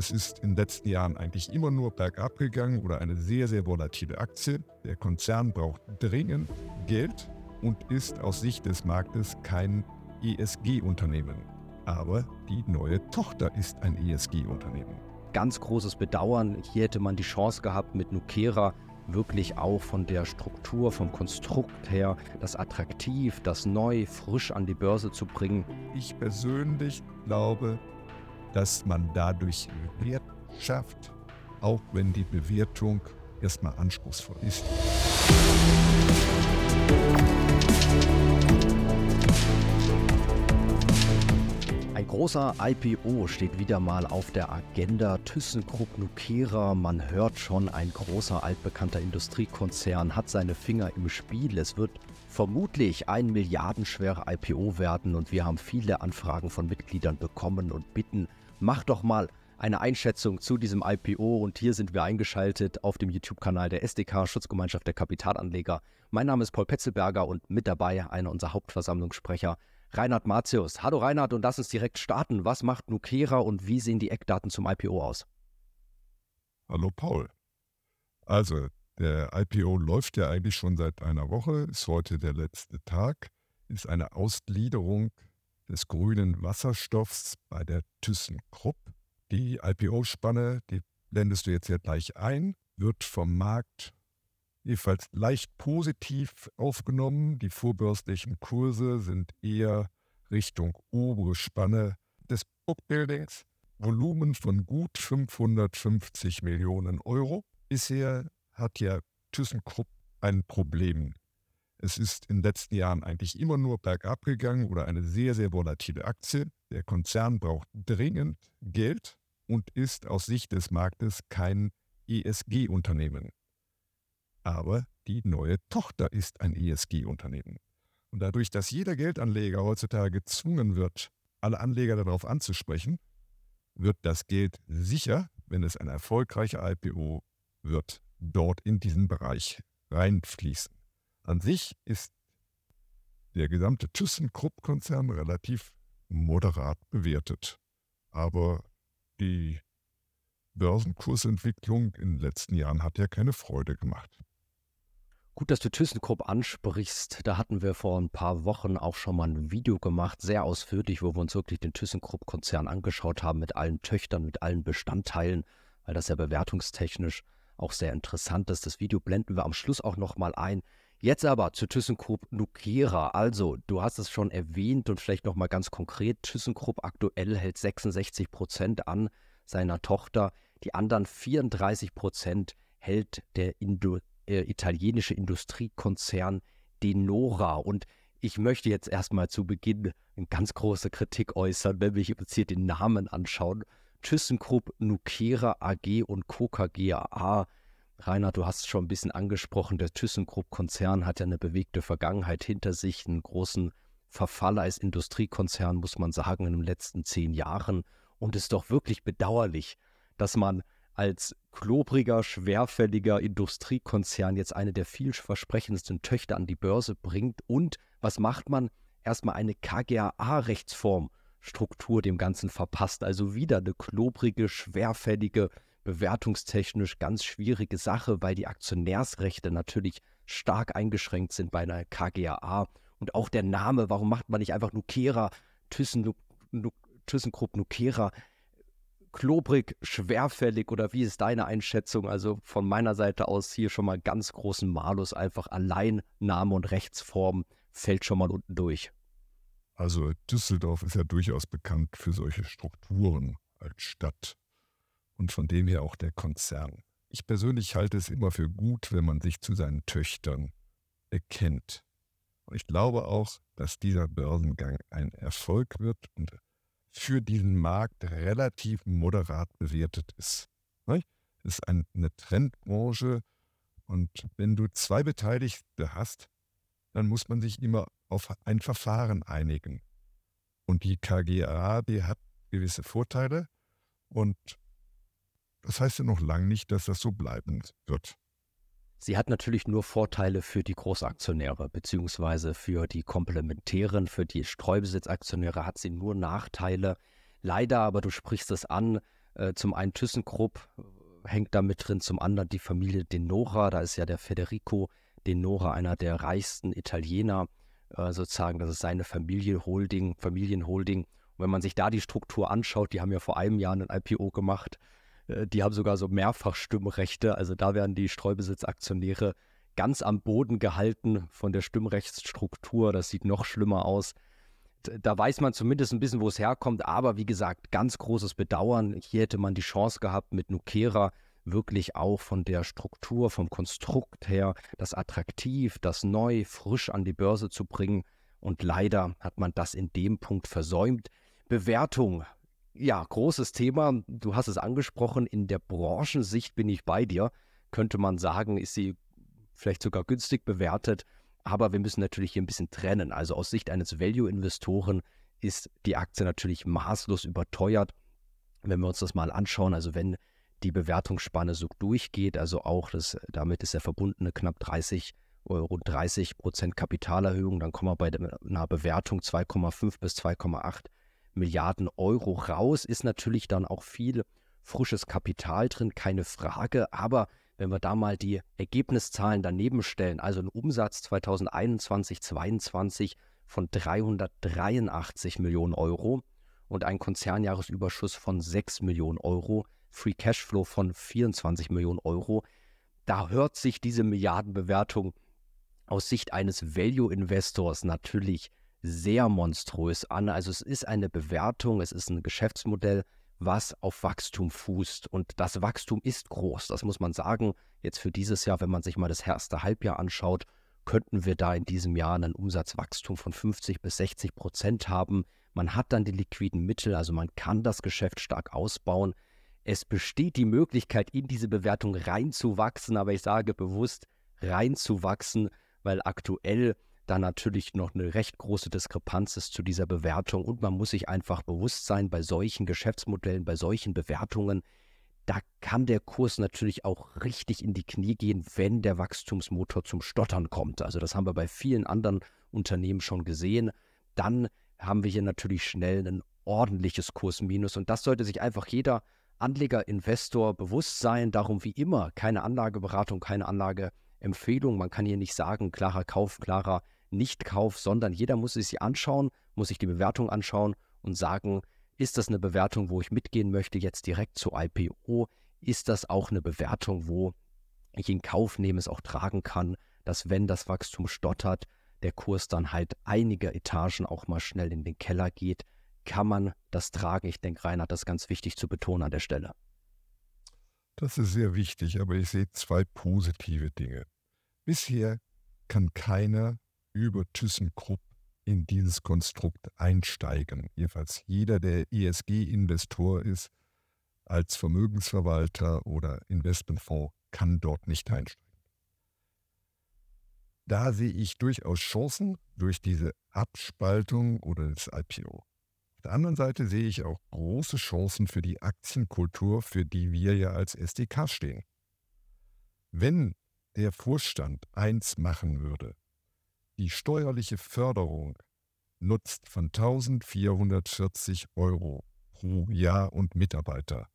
Es ist in den letzten Jahren eigentlich immer nur bergab gegangen oder eine sehr, sehr volatile Aktie. Der Konzern braucht dringend Geld und ist aus Sicht des Marktes kein ESG-Unternehmen. Aber die neue Tochter ist ein ESG-Unternehmen. Ganz großes Bedauern. Hier hätte man die Chance gehabt, mit Nukera wirklich auch von der Struktur, vom Konstrukt her, das attraktiv, das neu, frisch an die Börse zu bringen. Ich persönlich glaube, dass man dadurch Wert schafft, auch wenn die Bewertung erstmal anspruchsvoll ist. Großer IPO steht wieder mal auf der Agenda. ThyssenKrupp Nucera, man hört schon, ein großer altbekannter Industriekonzern hat seine Finger im Spiel. Es wird vermutlich ein milliardenschwerer IPO werden und wir haben viele Anfragen von Mitgliedern bekommen und bitten mach doch mal eine Einschätzung zu diesem IPO und hier sind wir eingeschaltet auf dem YouTube-Kanal der SDK Schutzgemeinschaft der Kapitalanleger. Mein Name ist Paul Petzelberger und mit dabei einer unserer Hauptversammlungssprecher, Reinhard Martius. Hallo Reinhard und lass uns direkt starten. Was macht Nukera und wie sehen die Eckdaten zum IPO aus? Hallo Paul. Also, der IPO läuft ja eigentlich schon seit einer Woche, ist heute der letzte Tag, ist eine Ausgliederung des grünen Wasserstoffs bei der ThyssenKrupp. Die IPO-Spanne, die blendest du jetzt hier gleich ein, wird vom Markt jedenfalls leicht positiv aufgenommen. Die vorbörslichen Kurse sind eher Richtung obere Spanne des Bookbuildings. Volumen von gut 550 Millionen Euro. Bisher hat ja ThyssenKrupp ein Problem es ist in den letzten Jahren eigentlich immer nur bergab gegangen oder eine sehr, sehr volatile Aktie. Der Konzern braucht dringend Geld und ist aus Sicht des Marktes kein ESG-Unternehmen. Aber die neue Tochter ist ein ESG-Unternehmen. Und dadurch, dass jeder Geldanleger heutzutage gezwungen wird, alle Anleger darauf anzusprechen, wird das Geld sicher, wenn es ein erfolgreicher IPO wird, dort in diesen Bereich reinfließen. An sich ist der gesamte ThyssenKrupp-Konzern relativ moderat bewertet. Aber die Börsenkursentwicklung in den letzten Jahren hat ja keine Freude gemacht. Gut, dass du ThyssenKrupp ansprichst. Da hatten wir vor ein paar Wochen auch schon mal ein Video gemacht, sehr ausführlich, wo wir uns wirklich den ThyssenKrupp-Konzern angeschaut haben mit allen Töchtern, mit allen Bestandteilen, weil das ja bewertungstechnisch auch sehr interessant ist. Das Video blenden wir am Schluss auch nochmal ein. Jetzt aber zu ThyssenKrupp Nucera. Also, du hast es schon erwähnt und vielleicht nochmal ganz konkret. ThyssenKrupp aktuell hält 66 Prozent an seiner Tochter. Die anderen 34 Prozent hält der Indo äh, italienische Industriekonzern Denora. Und ich möchte jetzt erstmal zu Beginn eine ganz große Kritik äußern, wenn wir uns hier den Namen anschauen. ThyssenKrupp Nucera AG und Coca GAA Reinhard, du hast es schon ein bisschen angesprochen, der ThyssenKrupp-Konzern hat ja eine bewegte Vergangenheit hinter sich, einen großen Verfall als Industriekonzern, muss man sagen, in den letzten zehn Jahren. Und es ist doch wirklich bedauerlich, dass man als klobriger, schwerfälliger Industriekonzern jetzt eine der vielversprechendsten Töchter an die Börse bringt. Und was macht man? Erstmal eine KGAA-Rechtsformstruktur dem Ganzen verpasst. Also wieder eine klobrige, schwerfällige bewertungstechnisch ganz schwierige Sache, weil die Aktionärsrechte natürlich stark eingeschränkt sind bei einer KGAA. Und auch der Name, warum macht man nicht einfach Nukera, Thyssen, ThyssenKrupp Nukera, klobrig, schwerfällig oder wie ist deine Einschätzung? Also von meiner Seite aus hier schon mal ganz großen Malus, einfach allein Name und Rechtsform fällt schon mal unten durch. Also Düsseldorf ist ja durchaus bekannt für solche Strukturen als Stadt und von dem her auch der Konzern. Ich persönlich halte es immer für gut, wenn man sich zu seinen Töchtern erkennt. Und ich glaube auch, dass dieser Börsengang ein Erfolg wird und für diesen Markt relativ moderat bewertet ist. Es ist eine Trendbranche und wenn du zwei Beteiligte hast, dann muss man sich immer auf ein Verfahren einigen. Und die KGA, die hat gewisse Vorteile und das heißt ja noch lange nicht, dass das so bleiben wird. Sie hat natürlich nur Vorteile für die Großaktionäre, beziehungsweise für die Komplementären, für die Streubesitzaktionäre hat sie nur Nachteile. Leider, aber du sprichst es an, Äh, zum einen ThyssenKrupp äh, hängt da mit drin, zum anderen die Familie Denora, da ist ja der Federico Denora, einer der reichsten Italiener, äh, sozusagen, das ist seine Familienholding, Familienholding. Und wenn man sich da die Struktur anschaut, die haben ja vor einem Jahr ein IPO gemacht, die haben sogar so mehrfach Stimmrechte, also da werden die Streubesitzaktionäre ganz am Boden gehalten von der Stimmrechtsstruktur, das sieht noch schlimmer aus da weiß man zumindest ein bisschen, wo es herkommt. Aber wie gesagt, ganz großes Bedauern. Hier hätte man die Chance gehabt, mit Nukera wirklich auch von der Struktur, vom Konstrukt her, das attraktiv, das neu, frisch an die Börse zu bringen. Und leider hat man das in dem Punkt versäumt. Bewertung. Ja, großes Thema. Du hast es angesprochen. In der Branchensicht bin ich bei dir. Könnte man sagen, ist sie vielleicht sogar günstig bewertet. Aber wir müssen natürlich hier ein bisschen trennen. Also aus Sicht eines Value-Investoren ist die Aktie natürlich maßlos überteuert. Wenn wir uns das mal anschauen, also wenn die Bewertungsspanne so durchgeht, also auch das, damit ist er verbundene knapp 30 rund 30 Prozent Kapitalerhöhung, dann kommen wir bei einer Bewertung 2,5 bis 2,8 Milliarden Euro raus. Ist natürlich dann auch viel frisches Kapital drin, keine Frage. Aber wenn wir da mal die Ergebniszahlen daneben stellen, also ein Umsatz 2021, 2022 von 383 Millionen Euro und ein Konzernjahresüberschuss von 6 Millionen Euro, Free Cashflow von 24 Millionen Euro, da hört sich diese Milliardenbewertung aus Sicht eines Value-Investors natürlich sehr monströs an. Also es ist eine Bewertung, es ist ein Geschäftsmodell, was auf Wachstum fußt. Und das Wachstum ist groß, das muss man sagen. Jetzt für dieses Jahr, wenn man sich mal das erste Halbjahr anschaut, könnten wir da in diesem Jahr ein Umsatzwachstum von 50 bis 60 Prozent haben. Man hat dann die liquiden Mittel, also man kann das Geschäft stark ausbauen. Es besteht die Möglichkeit, in diese Bewertung reinzuwachsen, aber ich sage bewusst reinzuwachsen, weil aktuell da natürlich noch eine recht große Diskrepanz ist zu dieser Bewertung und man muss sich einfach bewusst sein, bei solchen Geschäftsmodellen, bei solchen Bewertungen, da kann der Kurs natürlich auch richtig in die Knie gehen, wenn der Wachstumsmotor zum Stottern kommt. Also das haben wir bei vielen anderen Unternehmen schon gesehen. Dann haben wir hier natürlich schnell ein ordentliches Kursminus und das sollte sich einfach jeder Anleger, Investor bewusst sein. Darum wie immer keine Anlageberatung, keine Anlageempfehlung. Man kann hier nicht sagen, klarer Kauf, klarer nicht-Kauf, sondern jeder muss sich anschauen, muss sich die Bewertung anschauen und sagen, ist das eine Bewertung, wo ich mitgehen möchte, jetzt direkt zu IPO? Ist das auch eine Bewertung, wo ich in Kauf nehme, es auch tragen kann, dass wenn das Wachstum stottert, der Kurs dann halt einige Etagen auch mal schnell in den Keller geht, kann man das tragen? Ich denke, Reinhard, das ist ganz wichtig zu betonen an der Stelle. Das ist sehr wichtig, aber ich sehe zwei positive Dinge. Bisher kann keiner über ThyssenKrupp in dieses Konstrukt einsteigen. Jedenfalls jeder, der ESG-Investor ist, als Vermögensverwalter oder Investmentfonds, kann dort nicht einsteigen. Da sehe ich durchaus Chancen durch diese Abspaltung oder das IPO. Auf der anderen Seite sehe ich auch große Chancen für die Aktienkultur, für die wir ja als SDK stehen. Wenn der Vorstand eins machen würde, die steuerliche Förderung nutzt von 1440 Euro pro Jahr und Mitarbeiter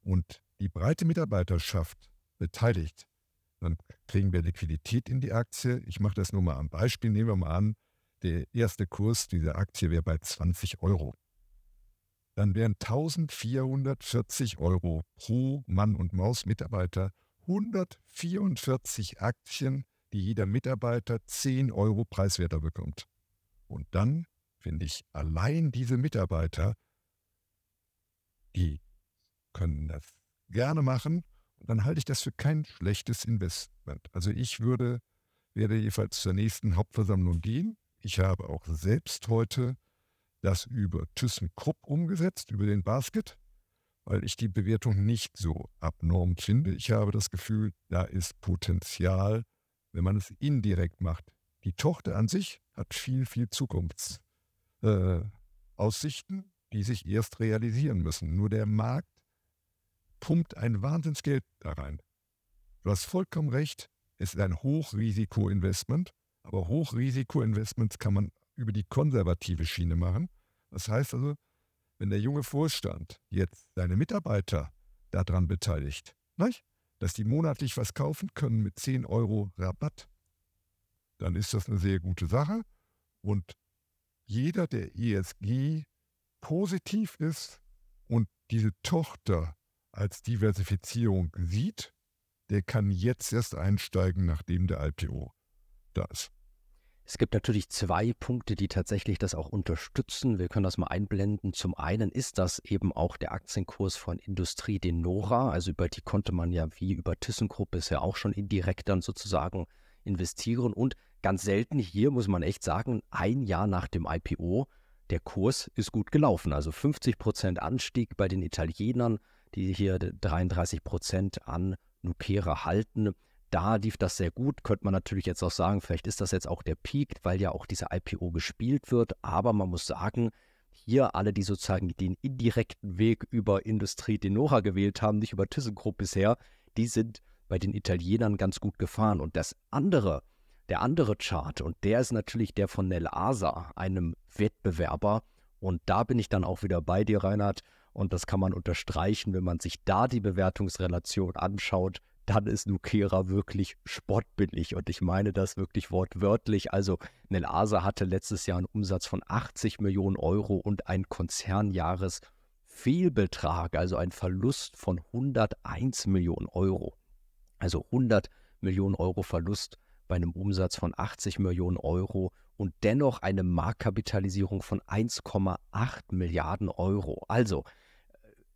und die breite Mitarbeiterschaft beteiligt, dann kriegen wir Liquidität in die Aktie. Ich mache das nur mal am Beispiel. Nehmen wir mal an, der erste Kurs dieser Aktie wäre bei 20 Euro. Dann wären 1440 Euro pro Mann und Maus Mitarbeiter 144 Aktien die jeder Mitarbeiter 10 Euro preiswerter bekommt. Und dann finde ich, allein diese Mitarbeiter, die können das gerne machen. Und dann halte ich das für kein schlechtes Investment. Also ich würde, werde jedenfalls zur nächsten Hauptversammlung gehen. Ich habe auch selbst heute das über ThyssenKrupp umgesetzt, über den Basket, weil ich die Bewertung nicht so abnorm finde. Ich habe das Gefühl, da ist Potenzial wenn man es indirekt macht. Die Tochter an sich hat viel, viel Zukunftsaussichten, äh, die sich erst realisieren müssen. Nur der Markt pumpt ein Wahnsinnsgeld da rein. Du hast vollkommen recht, es ist ein Hochrisikoinvestment, aber Hochrisikoinvestments kann man über die konservative Schiene machen. Das heißt also, wenn der junge Vorstand jetzt seine Mitarbeiter daran beteiligt, nicht? Dass die monatlich was kaufen können mit 10 Euro Rabatt, dann ist das eine sehr gute Sache. Und jeder, der ESG positiv ist und diese Tochter als Diversifizierung sieht, der kann jetzt erst einsteigen, nachdem der IPO da ist. Es gibt natürlich zwei Punkte, die tatsächlich das auch unterstützen. Wir können das mal einblenden. Zum einen ist das eben auch der Aktienkurs von Industrie Denora. Also über die konnte man ja wie über ThyssenKrupp bisher auch schon indirekt dann sozusagen investieren. Und ganz selten hier muss man echt sagen, ein Jahr nach dem IPO, der Kurs ist gut gelaufen. Also 50 Prozent Anstieg bei den Italienern, die hier 33 Prozent an Nukera halten. Da lief das sehr gut, könnte man natürlich jetzt auch sagen, vielleicht ist das jetzt auch der Peak, weil ja auch diese IPO gespielt wird. Aber man muss sagen, hier alle, die sozusagen den indirekten Weg über Industrie Denora gewählt haben, nicht über ThyssenKrupp bisher, die sind bei den Italienern ganz gut gefahren. Und das andere, der andere Chart, und der ist natürlich der von Nel Asa, einem Wettbewerber. Und da bin ich dann auch wieder bei dir, Reinhard. Und das kann man unterstreichen, wenn man sich da die Bewertungsrelation anschaut dann ist Nukera wirklich spottbillig. Und ich meine das wirklich wortwörtlich. Also Nelasa hatte letztes Jahr einen Umsatz von 80 Millionen Euro und einen Konzernjahresfehlbetrag, also ein Verlust von 101 Millionen Euro. Also 100 Millionen Euro Verlust bei einem Umsatz von 80 Millionen Euro und dennoch eine Marktkapitalisierung von 1,8 Milliarden Euro. Also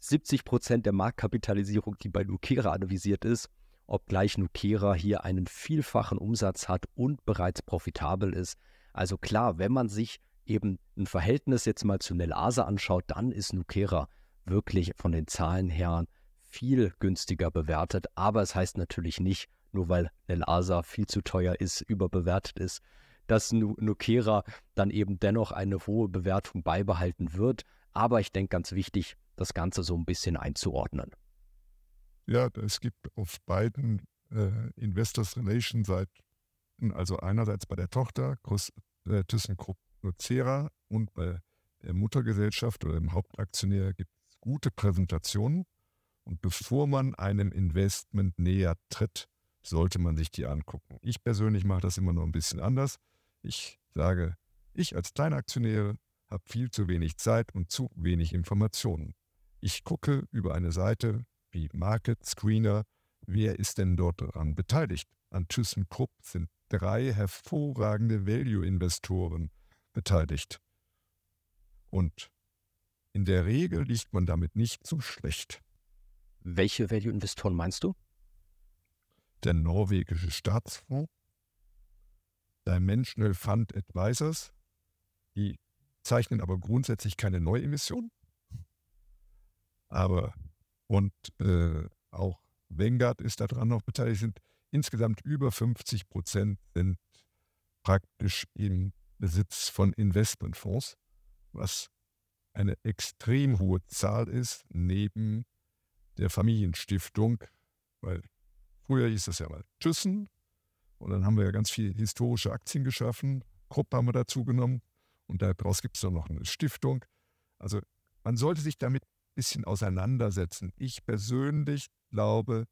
70 Prozent der Marktkapitalisierung, die bei Nukera analysiert ist, obgleich Nukera hier einen vielfachen Umsatz hat und bereits profitabel ist. Also klar, wenn man sich eben ein Verhältnis jetzt mal zu Nelasa anschaut, dann ist Nukera wirklich von den Zahlen her viel günstiger bewertet. Aber es heißt natürlich nicht, nur weil Nelasa viel zu teuer ist, überbewertet ist, dass Nukera dann eben dennoch eine hohe Bewertung beibehalten wird. Aber ich denke ganz wichtig, das Ganze so ein bisschen einzuordnen. Ja, es gibt auf beiden äh, Investors Relation Seiten, also einerseits bei der Tochter äh, ThyssenKrupp Nucera und bei der Muttergesellschaft oder dem Hauptaktionär gibt es gute Präsentationen. Und bevor man einem Investment näher tritt, sollte man sich die angucken. Ich persönlich mache das immer nur ein bisschen anders. Ich sage, ich als Kleinaktionär habe viel zu wenig Zeit und zu wenig Informationen. Ich gucke über eine Seite wie Market Screener, wer ist denn dort daran beteiligt? An ThyssenKrupp sind drei hervorragende Value-Investoren beteiligt. Und in der Regel liegt man damit nicht so schlecht. Welche Value-Investoren meinst du? Der norwegische Staatsfonds, Dimensional Fund Advisors, die zeichnen aber grundsätzlich keine Neuemission. Aber und äh, auch Vanguard ist daran noch beteiligt, sind insgesamt über 50 Prozent sind praktisch im Besitz von Investmentfonds, was eine extrem hohe Zahl ist neben der Familienstiftung, weil früher hieß das ja mal Thyssen und dann haben wir ja ganz viele historische Aktien geschaffen, Krupp haben wir dazu genommen und daraus gibt es dann noch eine Stiftung. Also man sollte sich damit bisschen auseinandersetzen. Ich persönlich glaube,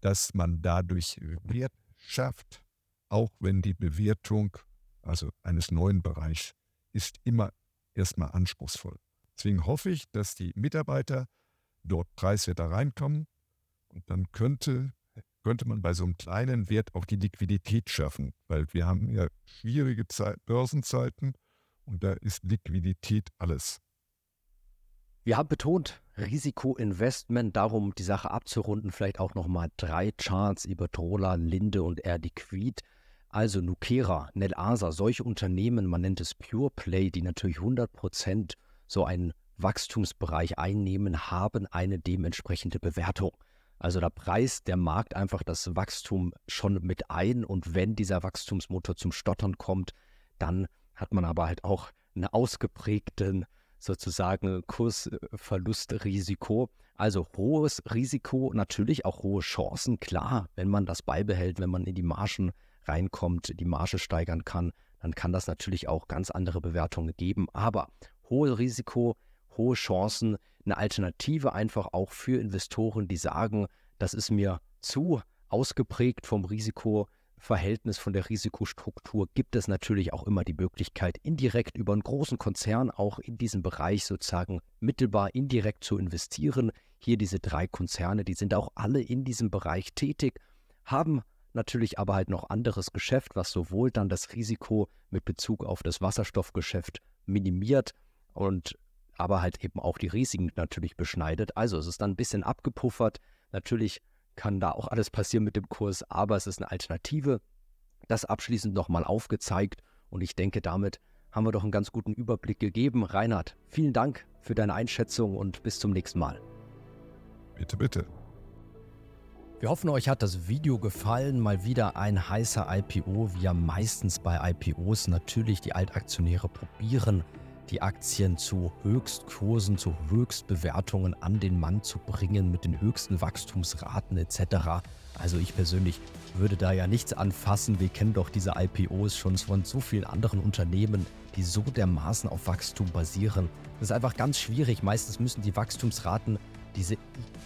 dass man dadurch Wert schafft, auch wenn die Bewertung also eines neuen Bereichs ist immer erstmal anspruchsvoll. Deswegen hoffe ich, dass die Mitarbeiter dort preiswerter reinkommen und dann könnte, könnte man bei so einem kleinen Wert auch die Liquidität schaffen, weil wir haben ja schwierige Zeit, Börsenzeiten und da ist Liquidität alles. Wir haben betont, Risikoinvestment, darum die Sache abzurunden, vielleicht auch nochmal drei Charts über Trola, Linde und Erdiquid. Also Nukera, Nelasa, solche Unternehmen, man nennt es Pure Play, die natürlich 100% so einen Wachstumsbereich einnehmen, haben eine dementsprechende Bewertung. Also da preist der Markt einfach das Wachstum schon mit ein und wenn dieser Wachstumsmotor zum Stottern kommt, dann hat man aber halt auch einen ausgeprägten sozusagen Kursverlustrisiko. Also hohes Risiko, natürlich auch hohe Chancen, klar, wenn man das beibehält, wenn man in die Margen reinkommt, die Marge steigern kann, dann kann das natürlich auch ganz andere Bewertungen geben. Aber hohes Risiko, hohe Chancen, eine Alternative einfach auch für Investoren, die sagen, das ist mir zu ausgeprägt vom Risikoverhältnis, von der Risikostruktur, gibt es natürlich auch immer die Möglichkeit, indirekt über einen großen Konzern auch in diesem Bereich sozusagen mittelbar indirekt zu investieren. Hier diese drei Konzerne, die sind auch alle in diesem Bereich tätig, haben natürlich aber halt noch anderes Geschäft, was sowohl dann das Risiko mit Bezug auf das Wasserstoffgeschäft minimiert und aber halt eben auch die Risiken natürlich beschneidet. Also es ist dann ein bisschen abgepuffert. Natürlich kann da auch alles passieren mit dem Kurs, aber es ist eine Alternative. Das abschließend nochmal aufgezeigt und ich denke, damit haben wir doch einen ganz guten Überblick gegeben. Reinhard, vielen Dank für deine Einschätzung und bis zum nächsten Mal. Bitte, bitte. Wir hoffen, euch hat das Video gefallen. Mal wieder ein heißer IPO, wie ja meistens bei IPOs natürlich die Altaktionäre probieren, die Aktien zu Höchstkursen, zu Höchstbewertungen an den Mann zu bringen mit den höchsten Wachstumsraten etc. Also ich persönlich würde da ja nichts anfassen. Wir kennen doch diese IPOs schon von so vielen anderen Unternehmen, die so dermaßen auf Wachstum basieren. Das ist einfach ganz schwierig. Meistens müssen die Wachstumsraten, diese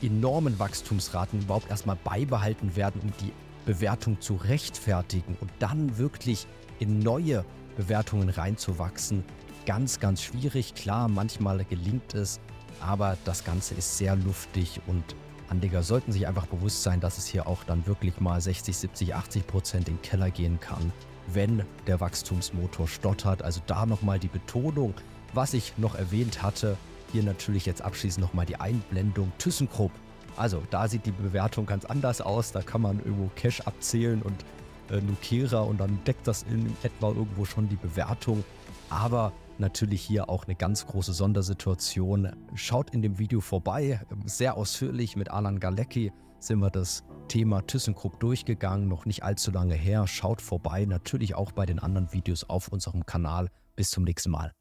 enormen Wachstumsraten überhaupt erstmal beibehalten werden, um die Bewertung zu rechtfertigen und dann wirklich in neue Bewertungen reinzuwachsen ganz, ganz schwierig. Klar, manchmal gelingt es, aber das Ganze ist sehr luftig und Anleger sollten sich einfach bewusst sein, dass es hier auch dann wirklich mal 60, 70, 80 Prozent in den Keller gehen kann, wenn der Wachstumsmotor stottert. Also da nochmal die Betonung, was ich noch erwähnt hatte. Hier natürlich jetzt abschließend nochmal die Einblendung ThyssenKrupp. Also da sieht die Bewertung ganz anders aus. Da kann man irgendwo Cash abzählen und äh, Nukera und dann deckt das in etwa irgendwo schon die Bewertung. Aber natürlich hier auch eine ganz große Sondersituation. Schaut in dem Video vorbei, sehr ausführlich mit Alan Galecki sind wir das Thema ThyssenKrupp durchgegangen, noch nicht allzu lange her. Schaut vorbei, natürlich auch bei den anderen Videos auf unserem Kanal. Bis zum nächsten Mal.